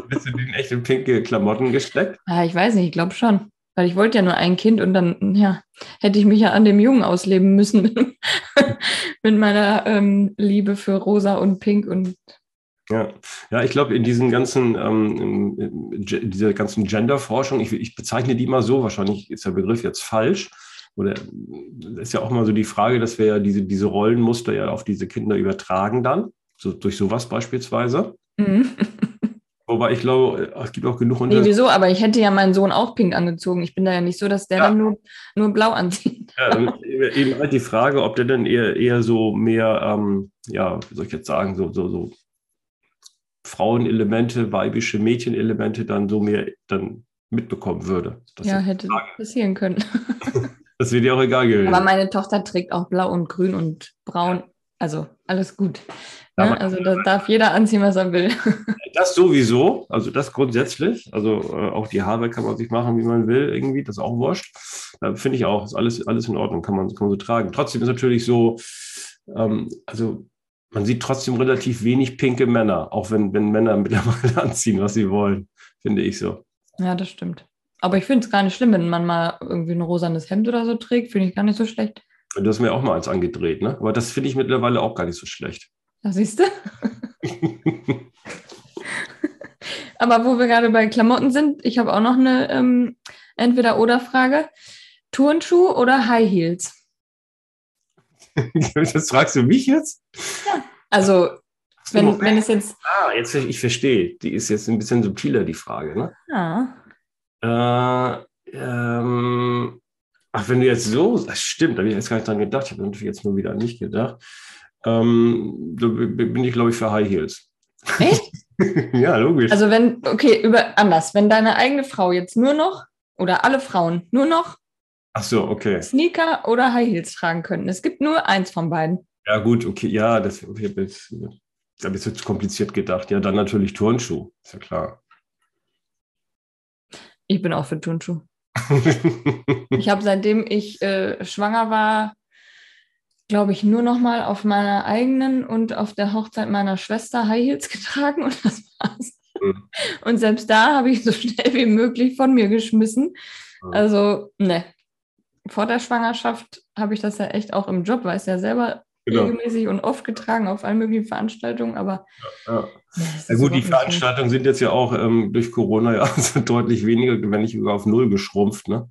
Bist du den echt in pinke Klamotten gesteckt? Ja, ich weiß nicht, ich glaube schon. Weil ich wollte ja nur ein Kind und dann, ja, hätte ich mich ja an dem Jungen ausleben müssen mit, mit meiner ähm, Liebe für Rosa und Pink und ja, ja ich glaube, in diesen ganzen, ähm, in dieser ganzen Genderforschung, ich, ich bezeichne die mal so, wahrscheinlich ist der Begriff jetzt falsch, oder ist ja auch mal so die Frage, dass wir ja diese, diese Rollenmuster ja auf diese Kinder übertragen dann, so, durch sowas beispielsweise. Mhm. Wobei ich glaube, es gibt auch genug Unterschiede. Nee, wieso? Aber ich hätte ja meinen Sohn auch pink angezogen. Ich bin da ja nicht so, dass der ja. dann nur, nur blau anzieht. Ja, eben halt die Frage, ob der dann eher, eher so mehr, ähm, ja, wie soll ich jetzt sagen, so, so, so Frauenelemente, weibische Mädchenelemente dann so mehr dann mitbekommen würde. Ja, hätte passieren können. Das wäre dir auch egal gewesen. Aber meine Tochter trägt auch blau und grün und braun. Also alles gut. Ne? Also da darf jeder anziehen, was er will. Das sowieso, also das grundsätzlich. Also äh, auch die Haare kann man sich machen, wie man will, irgendwie, das ist auch wurscht. Äh, Finde ich auch, ist alles, alles in Ordnung, kann man, kann man so tragen. Trotzdem ist natürlich so, ähm, also man sieht trotzdem relativ wenig pinke Männer, auch wenn, wenn Männer mittlerweile anziehen, was sie wollen, finde ich so. Ja, das stimmt. Aber ich finde es gar nicht schlimm, wenn man mal irgendwie ein rosanes Hemd oder so trägt, finde ich gar nicht so schlecht. Du hast mir auch mal eins angedreht, ne? Aber das finde ich mittlerweile auch gar nicht so schlecht. Da siehst du. Aber wo wir gerade bei Klamotten sind, ich habe auch noch eine ähm, Entweder-Oder-Frage. Turnschuh oder High Heels? das fragst du mich jetzt? Ja, also wenn, wenn es jetzt. Ah, jetzt ich verstehe. Die ist jetzt ein bisschen subtiler, die Frage, ne? Ja. Äh, ähm, Ach, wenn du jetzt so, das stimmt, da habe ich jetzt gar nicht dran gedacht. Ich habe natürlich jetzt nur wieder an mich gedacht. Ähm, da bin ich, glaube ich, für High Heels. Echt? ja, logisch. Also wenn, okay, über anders, wenn deine eigene Frau jetzt nur noch oder alle Frauen nur noch Ach so, okay. Sneaker oder High Heels tragen könnten. Es gibt nur eins von beiden. Ja, gut, okay, ja, das ich habe jetzt, hab jetzt zu kompliziert gedacht. Ja, dann natürlich Turnschuh, ist ja klar. Ich bin auch für Turnschuh. ich habe seitdem ich äh, schwanger war, glaube ich, nur noch mal auf meiner eigenen und auf der Hochzeit meiner Schwester High Heels getragen und das war's. Mhm. Und selbst da habe ich so schnell wie möglich von mir geschmissen. Mhm. Also, ne. Vor der Schwangerschaft habe ich das ja echt auch im Job, weil es ja selber genau. regelmäßig und oft getragen auf allen möglichen Veranstaltungen, aber. Ja, ja. ja gut, die Veranstaltungen sind jetzt ja auch ähm, durch Corona ja deutlich weniger, wenn nicht sogar auf null geschrumpft. Ne?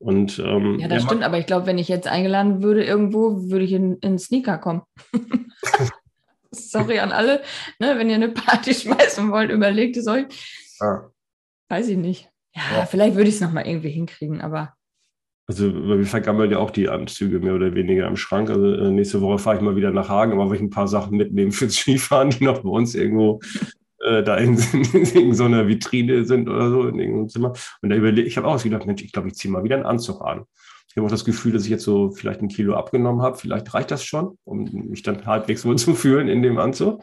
Und, ähm, ja, das ja, stimmt, aber ich glaube, wenn ich jetzt eingeladen würde irgendwo, würde ich in, in Sneaker kommen. Sorry an alle, ne, wenn ihr eine Party schmeißen wollt, überlegt es euch. Ah. Weiß ich nicht. Ja, ja. vielleicht würde ich es nochmal irgendwie hinkriegen, aber. Also wir vergammeln ja auch die Anzüge mehr oder weniger im Schrank. Also äh, nächste Woche fahre ich mal wieder nach Hagen, aber ich ein paar Sachen mitnehmen fürs Skifahren, die noch bei uns irgendwo äh, da in, in, so einer Vitrine sind oder so in irgendeinem Zimmer. Und da überlege ich, habe auch gedacht, Mensch, ich glaube, ich ziehe mal wieder einen Anzug an. Ich habe auch das Gefühl, dass ich jetzt so vielleicht ein Kilo abgenommen habe. Vielleicht reicht das schon, um mich dann halbwegs wohl zu fühlen in dem Anzug.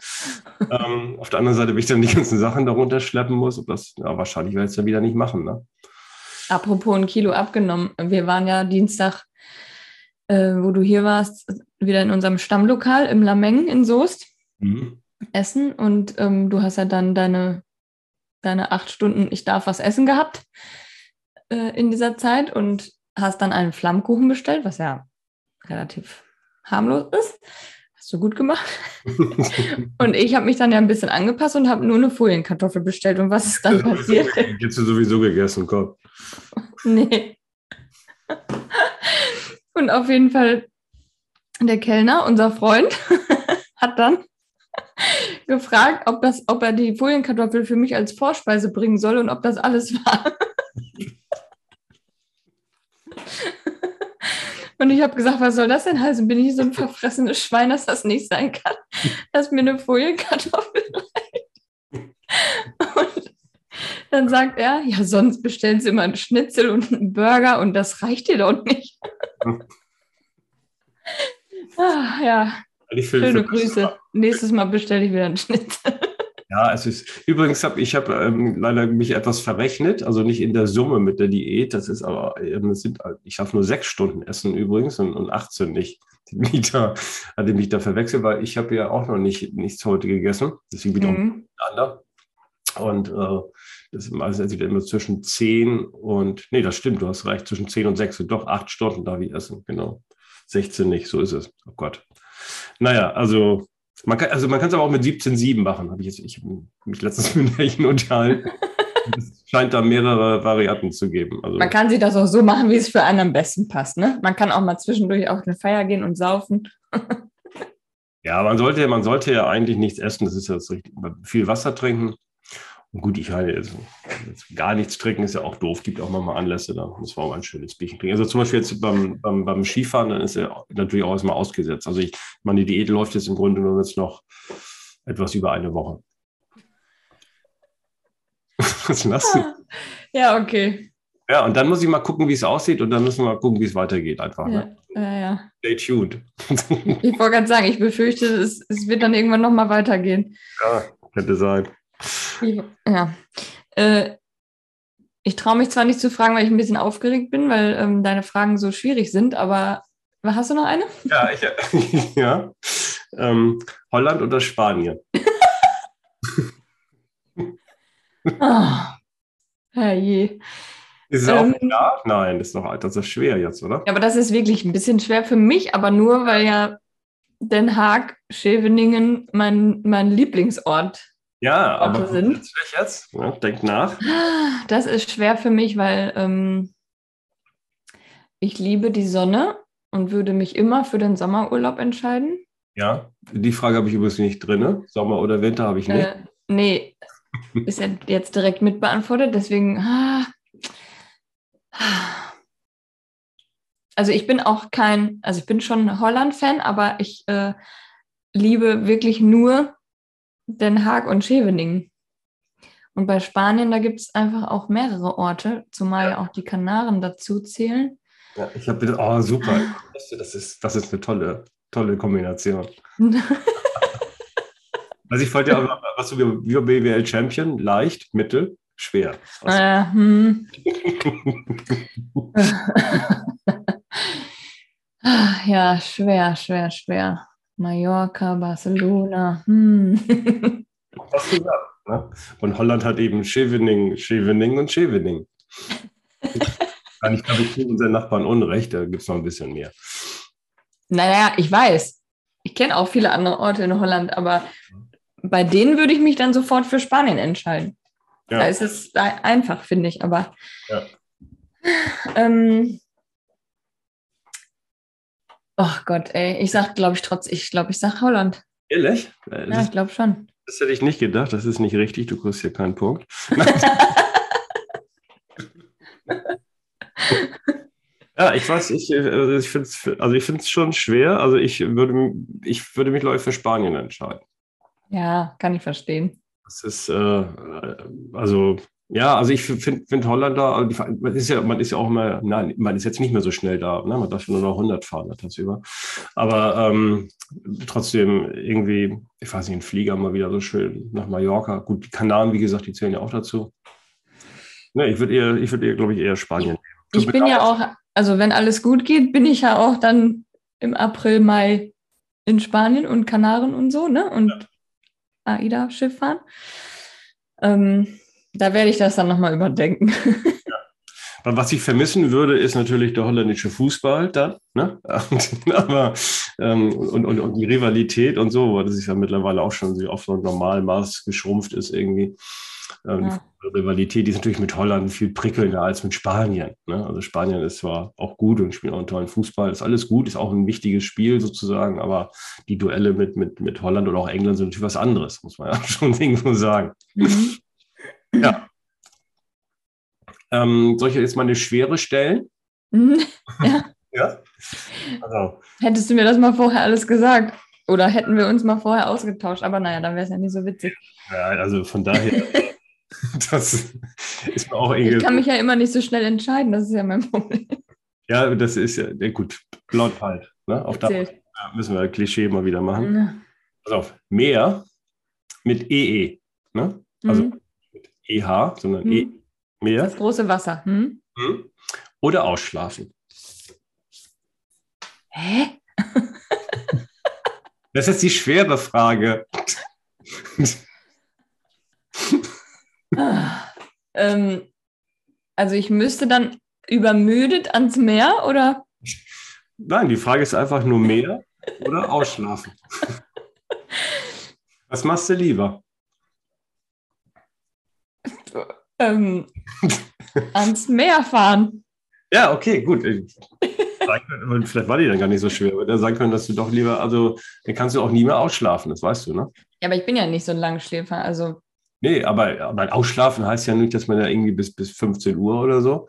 ähm, auf der anderen Seite, wenn ich dann die ganzen Sachen darunter schleppen muss, ob das, ja, wahrscheinlich werde ich es ja wieder nicht machen. Ne? Apropos ein Kilo abgenommen. Wir waren ja Dienstag, äh, wo du hier warst, wieder in unserem Stammlokal im Lameng in Soest. Mhm essen und ähm, du hast ja dann deine, deine acht Stunden Ich darf was essen gehabt äh, in dieser Zeit und hast dann einen Flammkuchen bestellt, was ja relativ harmlos ist. Hast du gut gemacht. und ich habe mich dann ja ein bisschen angepasst und habe nur eine Folienkartoffel bestellt. Und was ist dann passiert? Jetzt du sowieso gegessen, komm. nee. Und auf jeden Fall der Kellner, unser Freund, hat dann gefragt, ob, das, ob er die Folienkartoffel für mich als Vorspeise bringen soll und ob das alles war. Und ich habe gesagt, was soll das denn heißen? Bin ich so ein verfressenes Schwein, dass das nicht sein kann, dass mir eine Folienkartoffel reicht? Und dann sagt er, ja, sonst bestellen Sie immer einen Schnitzel und einen Burger und das reicht dir doch nicht. ah, ja, Schöne Grüße. Nächstes Mal bestelle ich wieder einen Schnitzel. Ja, es ist übrigens habe ich habe ähm, leider mich etwas verrechnet, also nicht in der Summe mit der Diät. Das ist aber ähm, sind ich darf nur sechs Stunden essen übrigens und, und 18 nicht. Die da hatte mich da verwechselt, weil ich habe ja auch noch nicht nichts heute gegessen. Deswegen ich mhm. miteinander. Und äh, das ist also immer zwischen 10 und, nee, das stimmt, du hast recht, zwischen 10 und 6, doch acht Stunden darf ich essen, genau. 16 nicht, so ist es. Oh Gott. Naja, also man kann also man kann es aber auch mit 17,7 machen, habe ich jetzt, ich habe mich letztens mit Märchen unterhalten. es scheint da mehrere Varianten zu geben. Also, man kann sich das auch so machen, wie es für einen am besten passt. Ne? Man kann auch mal zwischendurch auf eine Feier gehen und saufen. ja, man sollte, man sollte ja eigentlich nichts essen. Das ist ja das richtig. Viel Wasser trinken. Gut, ich jetzt, jetzt gar nichts trinken ist ja auch doof. Gibt auch mal Anlässe, da muss man auch ein schönes Bierchen trinken. Also zum Beispiel jetzt beim, beim, beim Skifahren, dann ist er natürlich auch erstmal ausgesetzt. Also ich meine, die Diät läuft jetzt im Grunde genommen jetzt noch etwas über eine Woche. Was lachst du? Ja, okay. Ja, und dann muss ich mal gucken, wie es aussieht und dann müssen wir mal gucken, wie es weitergeht einfach. Ja, ne? ja, ja. Stay tuned. ich wollte gerade sagen, ich befürchte, es, es wird dann irgendwann nochmal weitergehen. Ja, könnte sein. Ja. Äh, ich traue mich zwar nicht zu fragen, weil ich ein bisschen aufgeregt bin, weil ähm, deine Fragen so schwierig sind, aber hast du noch eine? Ja, ich, ja. Ähm, Holland oder Spanien? oh, herrje. Ist es ähm, auch klar? Nein, das ist doch das ist schwer jetzt, oder? Ja, aber das ist wirklich ein bisschen schwer für mich, aber nur, weil ja Den Haag, Scheveningen mein, mein Lieblingsort ja, aber sind. jetzt? Ja, denk nach. Das ist schwer für mich, weil ähm, ich liebe die Sonne und würde mich immer für den Sommerurlaub entscheiden. Ja, die Frage habe ich übrigens nicht drin. Ne? Sommer oder Winter habe ich nicht. Äh, nee, ist ja jetzt direkt mitbeantwortet, deswegen. Ah, also ich bin auch kein, also ich bin schon Holland-Fan, aber ich äh, liebe wirklich nur Den Haag und Scheveningen. Und bei Spanien, da gibt es einfach auch mehrere Orte, zumal ja auch die Kanaren dazu zählen. Ja, ich habe wieder, oh super, das ist, das ist eine tolle, tolle Kombination. also ich wollte ja, was du wie BWL Champion, leicht, mittel, schwer. Äh, hm. ja, schwer, schwer, schwer. Mallorca, Barcelona. Hm. Hast du gesagt, ne? Und Holland hat eben Scheveningen, Scheveningen und Scheveningen. ich glaube, ich tue unseren Nachbarn Unrecht, da gibt es noch ein bisschen mehr. Naja, ich weiß. Ich kenne auch viele andere Orte in Holland, aber bei denen würde ich mich dann sofort für Spanien entscheiden. Ja. Da ist es einfach, finde ich, aber. Ja. Ähm, oh Gott, ey, ich sag, glaube ich, trotz, ich glaube, ich sag Holland. Ehrlich? Ja, ich glaube schon. Das hätte ich nicht gedacht, das ist nicht richtig, du kriegst hier keinen Punkt. ja, ich weiß, ich, also ich finde es also ich schon schwer. Also ich würde, ich würde mich, glaube ich, für Spanien entscheiden. Ja, kann ich verstehen. Das ist, äh, also, ja, also ich finde find Holländer, also man ist, ja, man ist ja auch immer, nein, man ist jetzt nicht mehr so schnell da, ne? man darf nur noch 100 fahren tagsüber. Aber ähm, trotzdem irgendwie, ich weiß nicht, ein Flieger mal wieder so schön nach Mallorca. Gut, die Kanaren, wie gesagt, die zählen ja auch dazu. Ne, ich würde eher, ich würde eher, glaube ich, eher Spanien nehmen. Ich bin ja auch, also wenn alles gut geht, bin ich ja auch dann im April, Mai in Spanien und Kanaren und so, ne? Und ja. AIDA-Schiff fahren. Ähm, da werde ich das dann nochmal überdenken. Ja. Was ich vermissen würde, ist natürlich der holländische Fußball dann. Ne? Aber, ähm, und, und, und die Rivalität und so, weil das ist ja mittlerweile auch schon auf so ein Normalmaß geschrumpft ist irgendwie. Ähm, ja. Die Rivalität die ist natürlich mit Holland viel prickelnder als mit Spanien. Ne? Also Spanien ist zwar auch gut und spielt auch einen tollen Fußball, ist alles gut, ist auch ein wichtiges Spiel sozusagen, aber die Duelle mit, mit, mit Holland oder auch England sind natürlich was anderes, muss man ja schon irgendwo sagen. Mhm. Ja. Ähm, soll ich jetzt mal eine schwere stellen? Mhm. Ja. ja? Also. Hättest du mir das mal vorher alles gesagt? Oder hätten wir uns mal vorher ausgetauscht? Aber naja, dann wäre es ja nicht so witzig. Ja, also von daher. Das ist mir auch irgendwie. Ich kann mich ja immer nicht so schnell entscheiden, das ist ja mein Problem. Ja, das ist ja, ja gut, blond halt. Ne? Auch da müssen wir Klischee mal wieder machen. Mhm. Pass auf, Meer mit EE. E, ne? Also mhm. EH, sondern mhm. E. Meer. Das große Wasser. Mhm. mhm. Oder ausschlafen. Hä? das ist die schwere Frage. ähm, also ich müsste dann übermüdet ans Meer oder? Nein, die Frage ist einfach nur Meer oder ausschlafen. Was machst du lieber? Ähm, ans Meer fahren. Ja, okay, gut. Vielleicht war die dann gar nicht so schwer, aber dann sagen können, dass du doch lieber, also dann kannst du auch nie mehr ausschlafen, das weißt du, ne? Ja, aber ich bin ja nicht so ein Langschläfer, also Nee, aber, aber ausschlafen heißt ja nicht, dass man ja irgendwie bis, bis 15 Uhr oder so,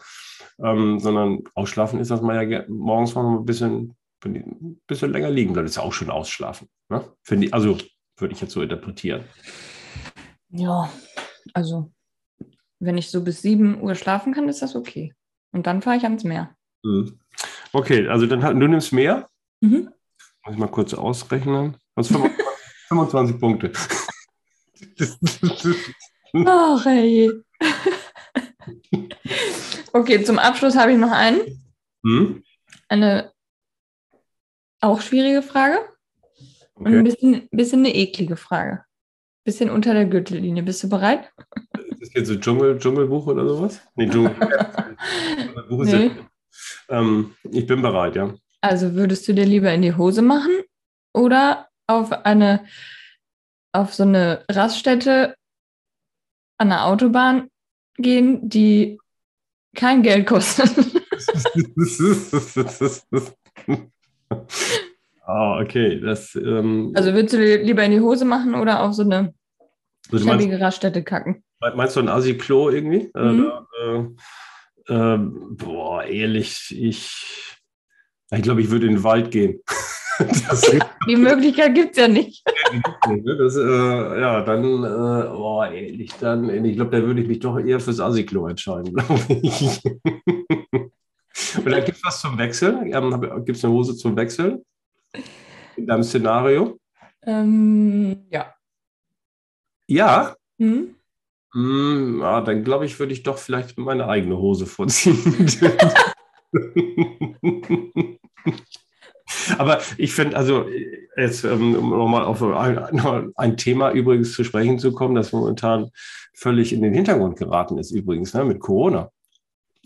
ähm, sondern ausschlafen ist, dass man ja morgens mal ein bisschen, ein bisschen länger liegen bleibt. Das ist ja auch schon ausschlafen. Ne? Ich, also würde ich jetzt so interpretieren. Ja, also wenn ich so bis 7 Uhr schlafen kann, ist das okay. Und dann fahre ich ans Meer. Mhm. Okay, also dann du nimmst Meer. Mhm. Muss ich mal kurz ausrechnen. Also 25, 25 Punkte. Ach, hey. okay, zum Abschluss habe ich noch einen. Hm? Eine auch schwierige Frage. Okay. Und ein bisschen, bisschen eine eklige Frage. Bisschen unter der Gürtellinie. Bist du bereit? Ist jetzt so Dschungel, Dschungelbuch oder sowas? Nee, Dschungel. Buch ist nee. ja, ähm, ich bin bereit, ja. Also würdest du dir lieber in die Hose machen oder auf eine auf so eine Raststätte an der Autobahn gehen, die kein Geld kostet. ah, okay. Das, ähm, also würdest du lieber in die Hose machen oder auf so eine also schäbige Raststätte kacken? Meinst du ein Asi-Klo irgendwie? Äh, mhm. Äh, äh, boah, ehrlich, ich Ich glaube, ich würde in den Wald gehen. die Möglichkeit gibt es ja nicht. Ne? Das, äh, ja, dann, äh, oh, ehrlich, dann, ich glaube, da würde ich mich doch eher fürs Asiklo entscheiden, glaube ich. Oder gibt es was zum Wechsel? Ähm, gibt es eine Hose zum Wechsel? In deinem Szenario? Ähm, ja. Ja? Mhm. Mm, ja, dann glaube ich, würde ich doch vielleicht meine eigene Hose vorziehen. Aber ich finde, also jetzt, um nochmal auf ein, Thema übrigens zu sprechen zu kommen, das momentan völlig in den Hintergrund geraten ist, übrigens, ne, mit Corona.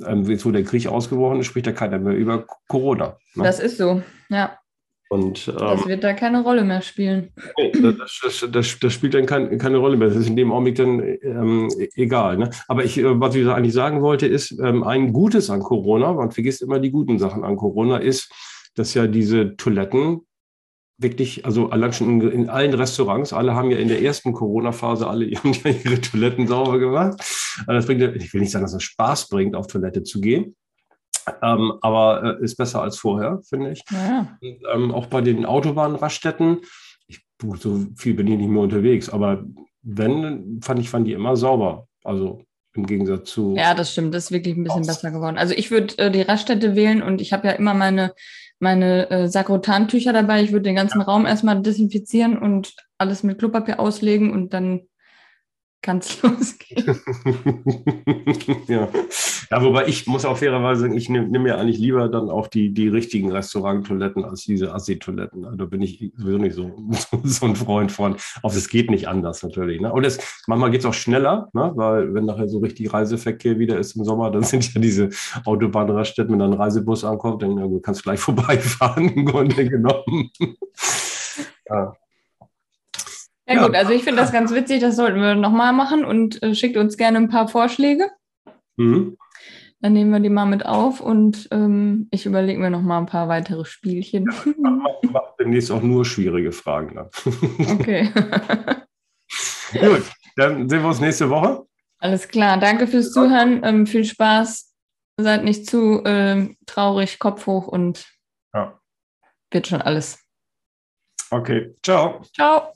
Ähm, jetzt, wo der Krieg ausgebrochen ist, spricht ja keiner mehr über Corona. Ne? Das ist so, ja. Und, ähm, das wird da keine Rolle mehr spielen. Nee, das, das, das, das, spielt dann kein, keine Rolle mehr. Das ist in dem Augenblick dann ähm, egal. Ne? Aber ich, äh, was ich eigentlich sagen wollte, ist, ähm, ein Gutes an Corona, man vergisst immer die guten Sachen an Corona, ist, dass ja diese Toiletten wirklich, also allein schon in, in, allen Restaurants, alle haben ja in der ersten Corona-Phase alle ihre Toiletten sauber gemacht. Also das bringt, ich will nicht sagen, dass es Spaß bringt, auf Toilette zu gehen. Ähm, aber äh, ist besser als vorher, finde ich. Ja. Und, ähm, auch bei den Autobahnraststätten, ich, so viel bin ich nicht mehr unterwegs, aber wenn, fand ich, fand die immer sauber. Also im Gegensatz zu. Ja, das stimmt, das ist wirklich ein bisschen aus. besser geworden. Also ich würde äh, die Raststätte wählen und ich habe ja immer meine meine äh, Sakrotantücher dabei. Ich würde den ganzen ja. Raum erstmal desinfizieren und alles mit Klopapier auslegen und dann kann es losgehen. ja. ja, wobei ich muss auch fairerweise sagen, ich nehme nehm mir eigentlich lieber dann auch die, die richtigen Restauranttoiletten als diese Assi-Toiletten. Also bin ich sowieso nicht so, so ein Freund von. Auch es geht nicht anders natürlich. Ne? Und es, manchmal geht es auch schneller, ne? weil wenn nachher so richtig Reiseverkehr wieder ist im Sommer, dann sind ja diese Autobahnraststätten, wenn dann ein Reisebus ankommt, dann ja, kannst du gleich vorbeifahren im Grunde genommen. ja. Ja, gut, also ich finde das ganz witzig, das sollten wir nochmal machen und äh, schickt uns gerne ein paar Vorschläge. Mhm. Dann nehmen wir die mal mit auf und ähm, ich überlege mir noch mal ein paar weitere Spielchen. Ja, mach, mach demnächst auch nur schwierige Fragen. Dann. Okay. Gut, dann sehen wir uns nächste Woche. Alles klar, danke fürs Zuhören. Ähm, viel Spaß. Seid nicht zu äh, traurig, Kopf hoch und ja. wird schon alles. Okay, ciao. Ciao.